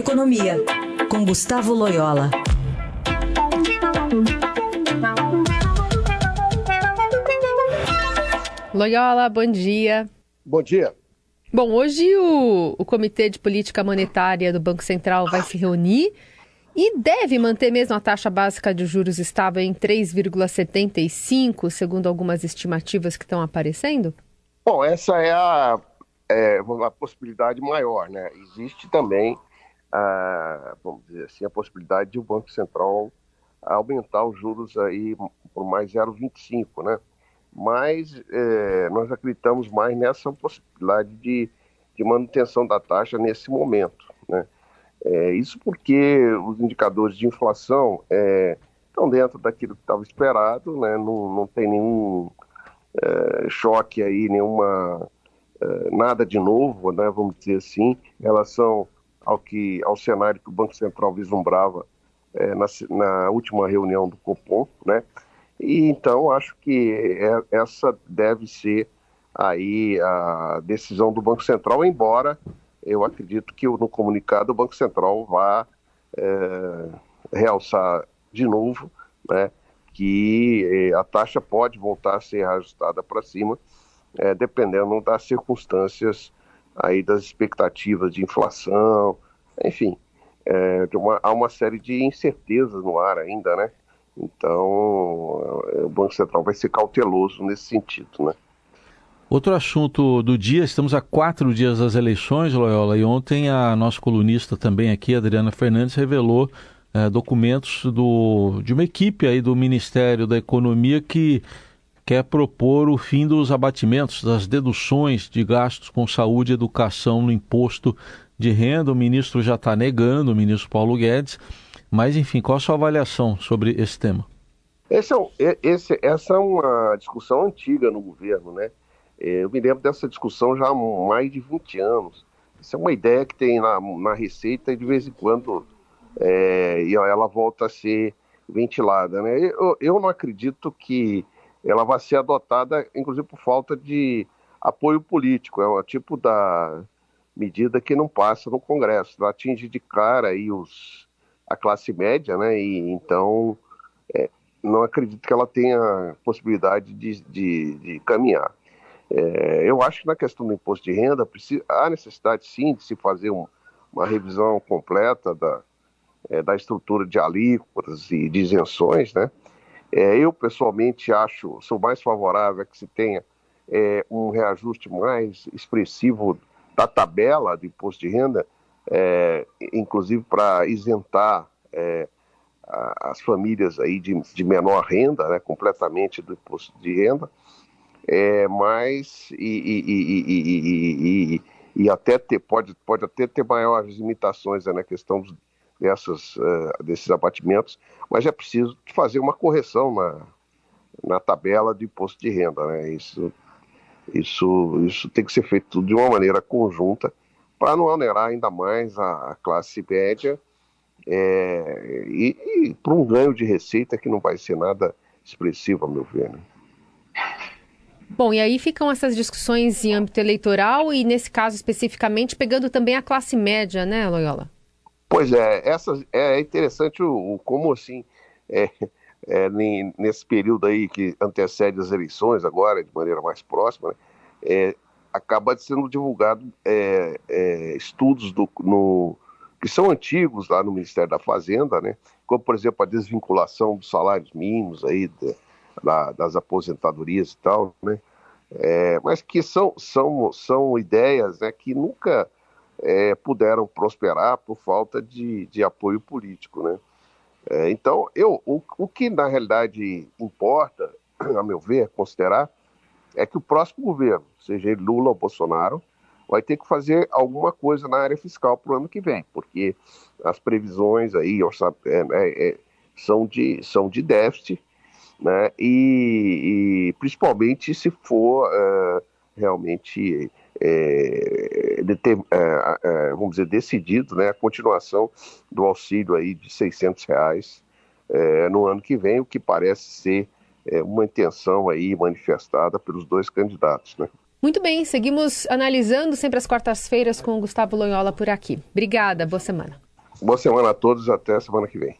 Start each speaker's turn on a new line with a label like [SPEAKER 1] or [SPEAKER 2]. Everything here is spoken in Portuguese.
[SPEAKER 1] Economia, com Gustavo Loyola.
[SPEAKER 2] Loyola, bom dia.
[SPEAKER 3] Bom dia.
[SPEAKER 2] Bom, hoje o, o Comitê de Política Monetária do Banco Central vai se reunir e deve manter mesmo a taxa básica de juros estável em 3,75, segundo algumas estimativas que estão aparecendo?
[SPEAKER 3] Bom, essa é a, é, a possibilidade maior, né? Existe também, a, vamos dizer assim, a possibilidade de o Banco Central aumentar os juros aí por mais 0,25, né? Mas é, nós acreditamos mais nessa possibilidade de, de manutenção da taxa nesse momento, né? É, isso porque os indicadores de inflação é, estão dentro daquilo que estava esperado, né? não, não tem nenhum é, choque aí, nenhuma é, nada de novo, né? vamos dizer assim, em relação ao que ao cenário que o Banco Central vislumbrava é, na, na, última reunião do Copom, né? E então acho que é, essa deve ser aí a decisão do Banco Central, embora eu acredito que no comunicado o Banco Central vá é, realçar de novo né, que é, a taxa pode voltar a ser ajustada para cima, é, dependendo das circunstâncias aí das expectativas de inflação, enfim, é, uma, há uma série de incertezas no ar ainda, né? Então, é, o Banco Central vai ser cauteloso nesse sentido, né?
[SPEAKER 4] Outro assunto do dia, estamos a quatro dias das eleições, Loyola, e ontem a nossa colunista também aqui, Adriana Fernandes, revelou é, documentos do, de uma equipe aí do Ministério da Economia que quer propor o fim dos abatimentos, das deduções de gastos com saúde e educação no imposto de renda. O ministro já está negando, o ministro Paulo Guedes. Mas, enfim, qual a sua avaliação sobre esse tema?
[SPEAKER 3] Esse é, esse, essa é uma discussão antiga no governo, né? É, eu me lembro dessa discussão já há mais de 20 anos. Isso é uma ideia que tem na, na Receita e de vez em quando é, ela volta a ser ventilada. Né? Eu, eu não acredito que ela vai ser adotada, inclusive por falta de apoio político. É um tipo da medida que não passa no Congresso. Ela atinge de cara aí os, a classe média, né? E então é, não acredito que ela tenha possibilidade de, de, de caminhar. É, eu acho que na questão do imposto de renda precisa, há necessidade sim de se fazer um, uma revisão completa da, é, da estrutura de alíquotas e de isenções, né? É, eu pessoalmente acho, sou mais favorável a que se tenha é, um reajuste mais expressivo da tabela do imposto de renda, é, inclusive para isentar é, as famílias aí de, de menor renda, né, completamente do imposto de renda, é, mas e, e, e, e, até ter, pode, pode até ter maiores limitações né, na questão dessas, uh, desses abatimentos, mas é preciso fazer uma correção na, na tabela de imposto de renda. Né? Isso, isso, isso tem que ser feito de uma maneira conjunta para não onerar ainda mais a, a classe média é, e, e para um ganho de receita que não vai ser nada expressivo, a meu ver. Né?
[SPEAKER 2] Bom, e aí ficam essas discussões em âmbito eleitoral e, nesse caso especificamente, pegando também a classe média, né, Loyola?
[SPEAKER 3] Pois é, essa, é interessante o, o como assim, é, é, nesse período aí que antecede as eleições, agora de maneira mais próxima, né, é, acaba sendo divulgado é, é, estudos do, no, que são antigos lá no Ministério da Fazenda, né, como por exemplo a desvinculação dos salários mínimos aí, de, da, das aposentadorias e tal, né? É, mas que são, são, são ideias né, que nunca é, puderam prosperar por falta de, de apoio político. Né? É, então, eu, o, o que na realidade importa, a meu ver, considerar, é que o próximo governo, seja ele Lula ou Bolsonaro, vai ter que fazer alguma coisa na área fiscal para o ano que vem, porque as previsões aí é, é, é, são, de, são de déficit né? E, e principalmente se for uh, realmente é, é, vamos dizer decidido, né, a continuação do auxílio aí de 600 reais no ano que vem, o que parece ser uma intenção aí manifestada pelos dois candidatos, né?
[SPEAKER 2] Muito bem, seguimos analisando sempre às quartas-feiras com o Gustavo Loyola por aqui. Obrigada, boa semana.
[SPEAKER 3] Boa semana a todos, até semana que vem.